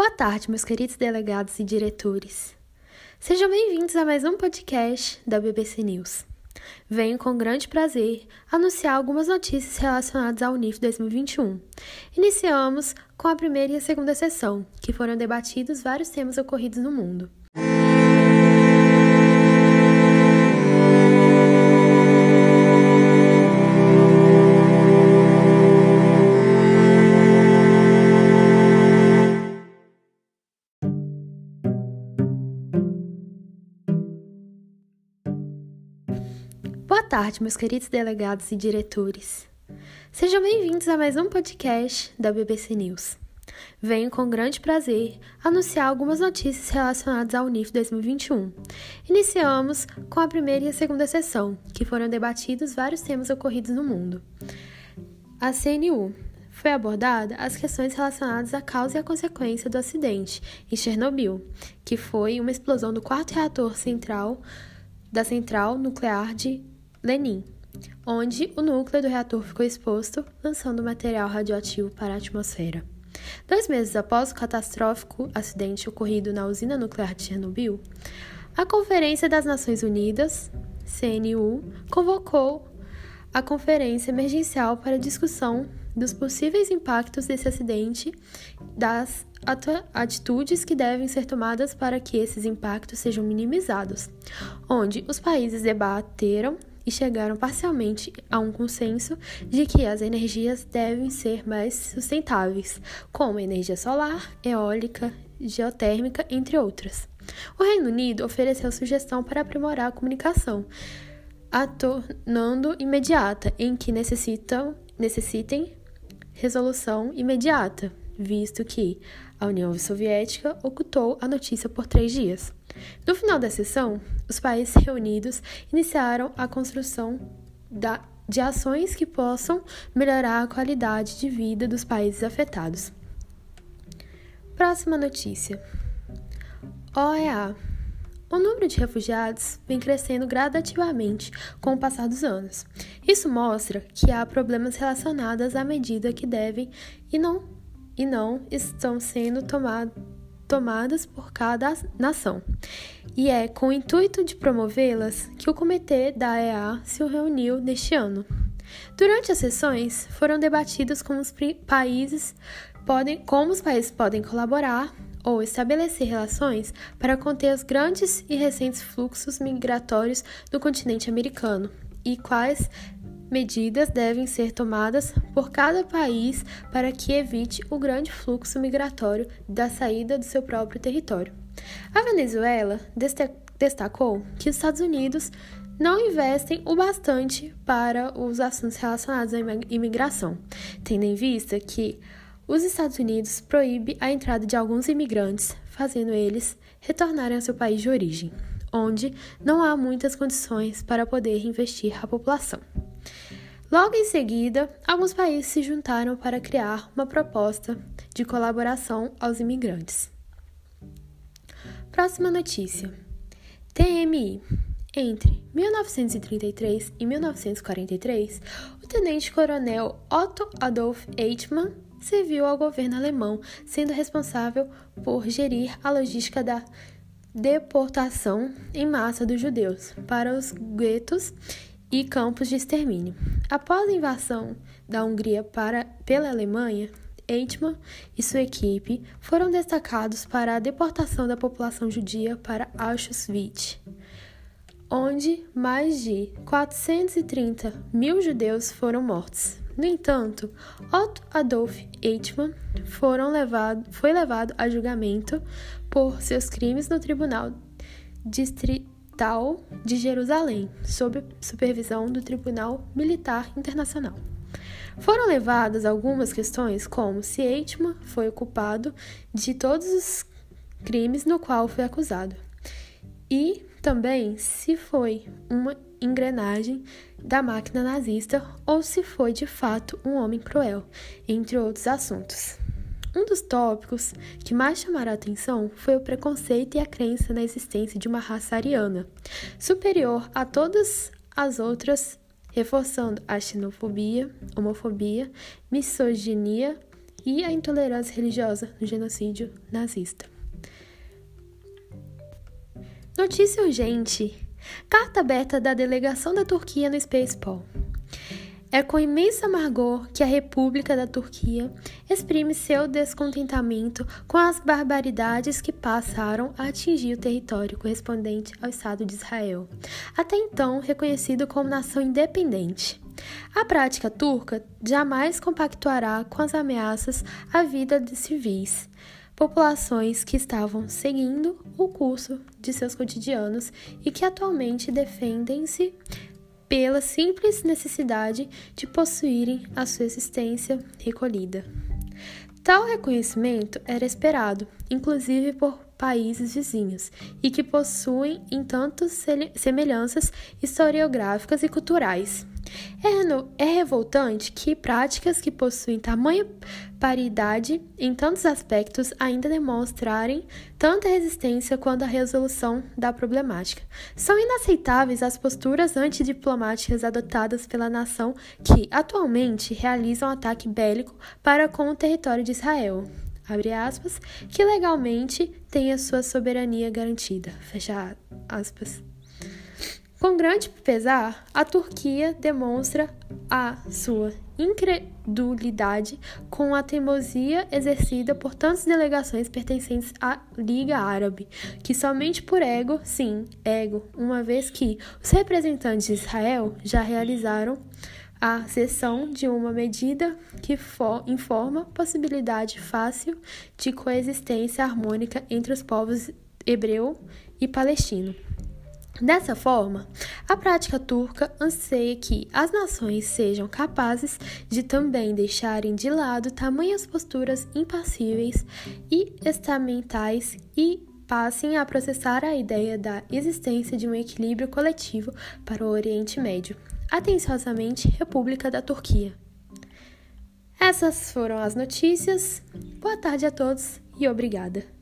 Boa tarde, meus queridos delegados e diretores. Sejam bem-vindos a mais um podcast da BBC News. Venho com grande prazer anunciar algumas notícias relacionadas ao UNIF 2021. Iniciamos com a primeira e a segunda sessão, que foram debatidos vários temas ocorridos no mundo. Tarde, meus queridos delegados e diretores. Sejam bem-vindos a mais um podcast da BBC News. Venho com grande prazer anunciar algumas notícias relacionadas ao UNIF 2021. Iniciamos com a primeira e a segunda sessão, que foram debatidos vários temas ocorridos no mundo. A CNU foi abordada as questões relacionadas à causa e à consequência do acidente em Chernobyl, que foi uma explosão do quarto reator central da central nuclear de Lenin, onde o núcleo do reator ficou exposto, lançando material radioativo para a atmosfera. Dois meses após o catastrófico acidente ocorrido na usina nuclear de Chernobyl, a Conferência das Nações Unidas, CNU, convocou a conferência emergencial para discussão dos possíveis impactos desse acidente, das atitudes que devem ser tomadas para que esses impactos sejam minimizados, onde os países debateram e chegaram parcialmente a um consenso de que as energias devem ser mais sustentáveis, como energia solar, eólica, geotérmica, entre outras. O Reino Unido ofereceu sugestão para aprimorar a comunicação, a tornando imediata, em que necessitam, necessitem resolução imediata, visto que a União Soviética ocultou a notícia por três dias. No final da sessão, os países reunidos iniciaram a construção da, de ações que possam melhorar a qualidade de vida dos países afetados. Próxima notícia: OEA. O número de refugiados vem crescendo gradativamente com o passar dos anos. Isso mostra que há problemas relacionados à medida que devem e não, e não estão sendo tomadas por cada nação. E é com o intuito de promovê-las que o comitê da EA se reuniu neste ano. Durante as sessões, foram debatidos como os países podem, como os países podem colaborar ou estabelecer relações para conter os grandes e recentes fluxos migratórios do continente americano e quais medidas devem ser tomadas por cada país para que evite o grande fluxo migratório da saída do seu próprio território. A Venezuela destacou que os Estados Unidos não investem o bastante para os assuntos relacionados à imigração, tendo em vista que os Estados Unidos proíbe a entrada de alguns imigrantes, fazendo eles retornarem ao seu país de origem, onde não há muitas condições para poder investir a população. Logo em seguida, alguns países se juntaram para criar uma proposta de colaboração aos imigrantes. Próxima notícia: TMI. Entre 1933 e 1943, o tenente-coronel Otto Adolf Eichmann serviu ao governo alemão, sendo responsável por gerir a logística da deportação em massa dos judeus para os guetos e campos de extermínio. Após a invasão da Hungria para, pela Alemanha, Eichmann e sua equipe foram destacados para a deportação da população judia para Auschwitz, onde mais de 430 mil judeus foram mortos. No entanto, Otto Adolf Eichmann levado, foi levado a julgamento por seus crimes no Tribunal Distrital de Jerusalém, sob supervisão do Tribunal Militar Internacional. Foram levadas algumas questões, como se Eichmann foi o culpado de todos os crimes no qual foi acusado, e também se foi uma engrenagem da máquina nazista ou se foi de fato um homem cruel, entre outros assuntos. Um dos tópicos que mais chamaram a atenção foi o preconceito e a crença na existência de uma raça ariana, superior a todas as outras, reforçando a xenofobia, homofobia, misoginia e a intolerância religiosa no genocídio nazista. Notícia urgente: Carta aberta da delegação da Turquia no Spacepol. É com imenso amargor que a República da Turquia exprime seu descontentamento com as barbaridades que passaram a atingir o território correspondente ao Estado de Israel, até então reconhecido como nação independente. A prática turca jamais compactuará com as ameaças à vida de civis, populações que estavam seguindo o curso de seus cotidianos e que atualmente defendem-se pela simples necessidade de possuírem a sua existência recolhida. Tal reconhecimento era esperado, inclusive por países vizinhos, e que possuem em tantas semelhanças historiográficas e culturais. É, é revoltante que práticas que possuem tamanha paridade em tantos aspectos ainda demonstrarem tanta resistência quanto a resolução da problemática. São inaceitáveis as posturas antidiplomáticas adotadas pela nação que, atualmente, realiza um ataque bélico para com o território de Israel. Aspas, que legalmente tem a sua soberania garantida. Fecha aspas. Com grande pesar, a Turquia demonstra a sua incredulidade com a teimosia exercida por tantas delegações pertencentes à Liga Árabe, que somente por ego, sim, ego, uma vez que os representantes de Israel já realizaram a cessão de uma medida que informa possibilidade fácil de coexistência harmônica entre os povos hebreu e palestino. Dessa forma, a prática turca anseia que as nações sejam capazes de também deixarem de lado tamanhas posturas impassíveis e estamentais e passem a processar a ideia da existência de um equilíbrio coletivo para o Oriente Médio. Atenciosamente, República da Turquia. Essas foram as notícias. Boa tarde a todos e obrigada.